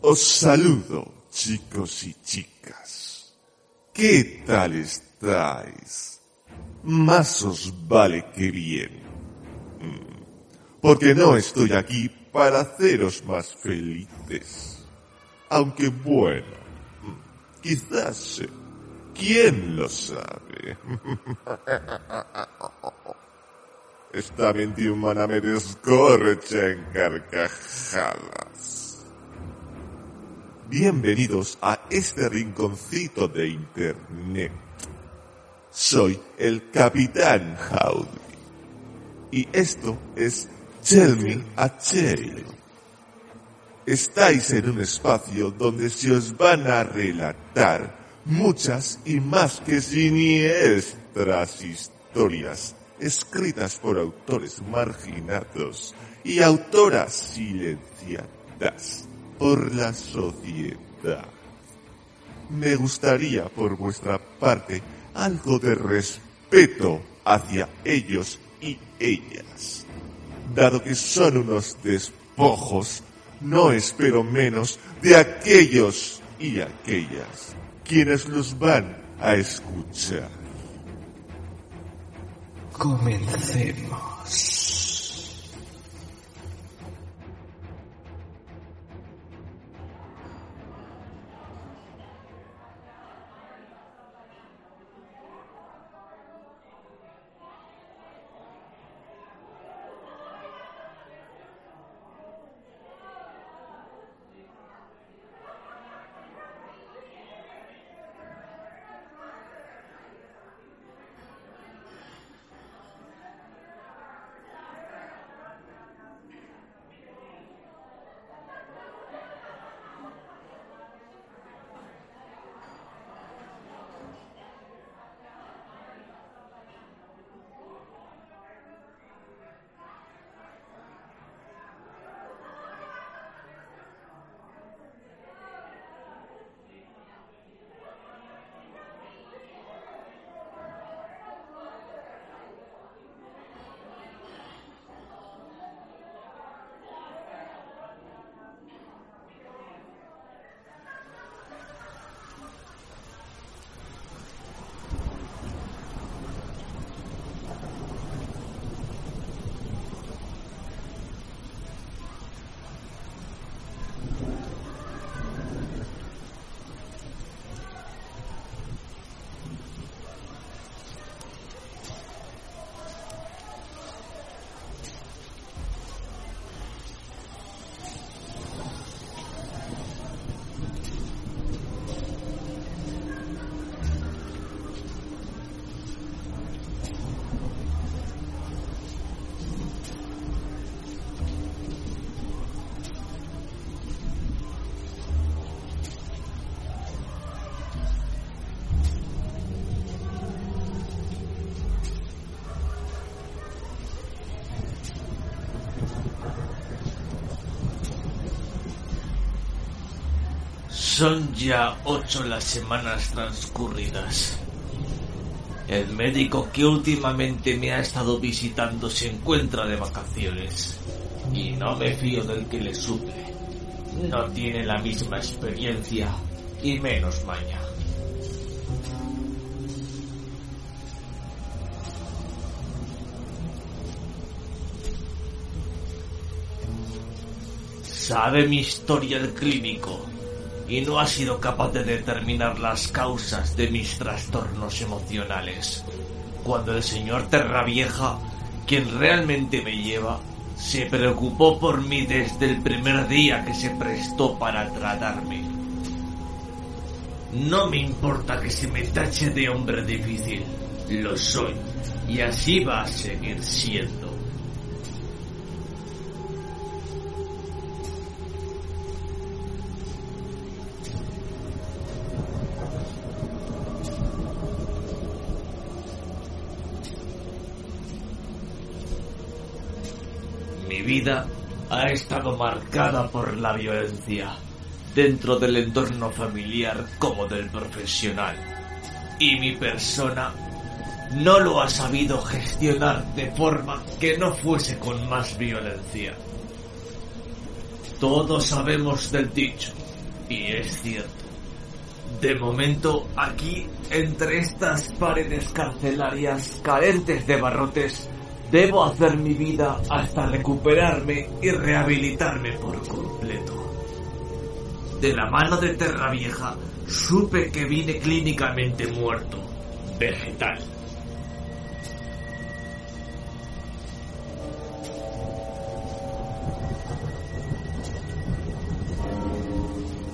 Os saludo, chicos y chicas. ¿Qué tal estáis? Más os vale que bien. Mm, Porque no estoy aquí para haceros más felices. Aunque bueno, mm, quizás sé. ¿Quién lo sabe? Esta mente humana me descorcha en carcajadas. Bienvenidos a este rinconcito de Internet. Soy el Capitán Howdy. Y esto es Tell Me. Estáis en un espacio donde se os van a relatar muchas y más que siniestras historias escritas por autores marginados y autoras silenciadas por la sociedad. Me gustaría por vuestra parte algo de respeto hacia ellos y ellas. Dado que son unos despojos, no espero menos de aquellos y aquellas quienes los van a escuchar. Comencemos. Son ya ocho las semanas transcurridas. El médico que últimamente me ha estado visitando se encuentra de vacaciones. Y no me fío del que le suple. No tiene la misma experiencia y menos maña. Sabe mi historial clínico y no ha sido capaz de determinar las causas de mis trastornos emocionales. Cuando el señor Terravieja quien realmente me lleva, se preocupó por mí desde el primer día que se prestó para tratarme. No me importa que se me tache de hombre difícil, lo soy, y así va a seguir siendo. Ha estado marcada por la violencia, dentro del entorno familiar como del profesional. Y mi persona no lo ha sabido gestionar de forma que no fuese con más violencia. Todos sabemos del dicho, y es cierto. De momento, aquí, entre estas paredes carcelarias carentes de barrotes, Debo hacer mi vida hasta recuperarme y rehabilitarme por completo. De la mano de Terra Vieja, supe que vine clínicamente muerto, vegetal.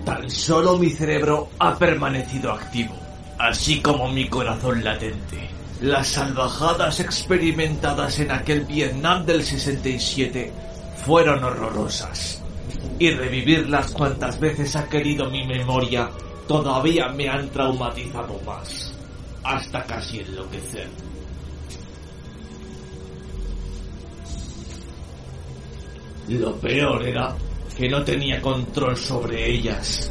Tan solo mi cerebro ha permanecido activo, así como mi corazón latente. Las salvajadas experimentadas en aquel Vietnam del 67 fueron horrorosas. Y revivirlas cuantas veces ha querido mi memoria todavía me han traumatizado más. Hasta casi enloquecer. Lo peor era que no tenía control sobre ellas.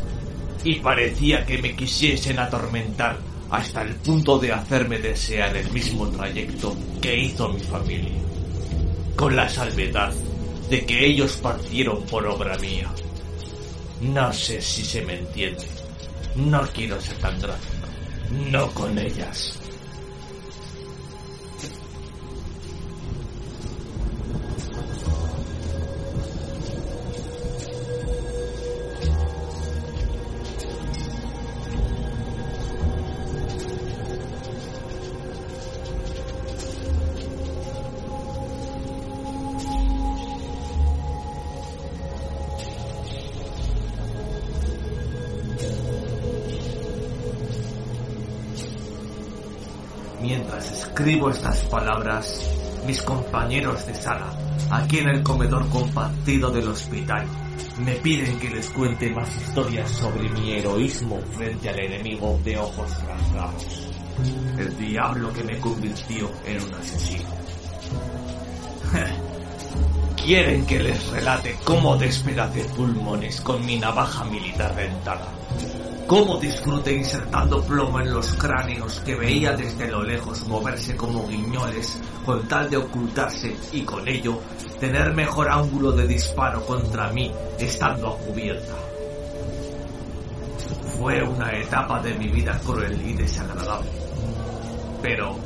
Y parecía que me quisiesen atormentar hasta el punto de hacerme desear el mismo trayecto que hizo mi familia, con la salvedad de que ellos partieron por obra mía. No sé si se me entiende. No quiero ser tan gráfico. No con ellas. Mientras escribo estas palabras, mis compañeros de sala, aquí en el comedor compartido del hospital, me piden que les cuente más historias sobre mi heroísmo frente al enemigo de ojos rasgados. El diablo que me convirtió en un asesino. Quieren que les relate cómo despedacé pulmones con mi navaja militar dentada cómo disfruté insertando plomo en los cráneos que veía desde lo lejos moverse como guiñoles con tal de ocultarse y con ello tener mejor ángulo de disparo contra mí estando a cubierta. Fue una etapa de mi vida cruel y desagradable, pero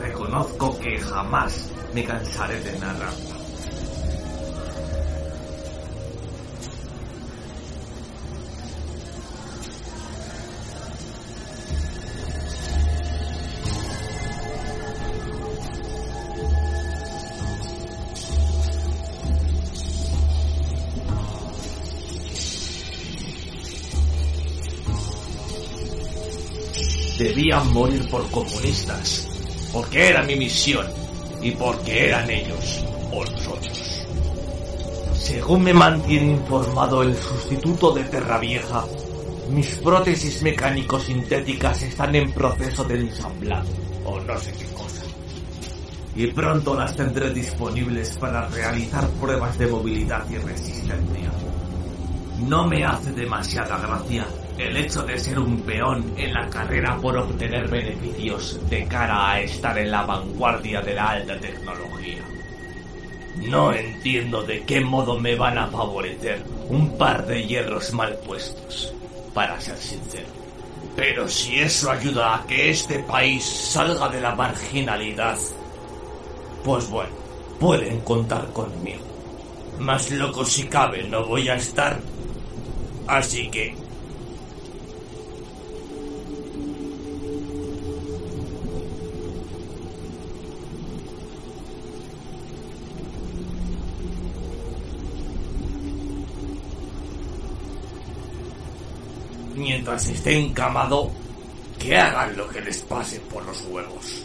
reconozco que jamás me cansaré de narrarla. Debían morir por comunistas, porque era mi misión y porque eran ellos o nosotros. Según me mantiene informado el sustituto de Terra Vieja, mis prótesis mecánico-sintéticas están en proceso de ensamblado, o no sé qué cosa. Y pronto las tendré disponibles para realizar pruebas de movilidad y resistencia. No me hace demasiada gracia el hecho de ser un peón en la carrera por obtener beneficios de cara a estar en la vanguardia de la alta tecnología. No entiendo de qué modo me van a favorecer un par de hierros mal puestos, para ser sincero. Pero si eso ayuda a que este país salga de la marginalidad, pues bueno, pueden contar conmigo. Más loco si cabe no voy a estar. Así que mientras esté encamado, que hagan lo que les pase por los huevos.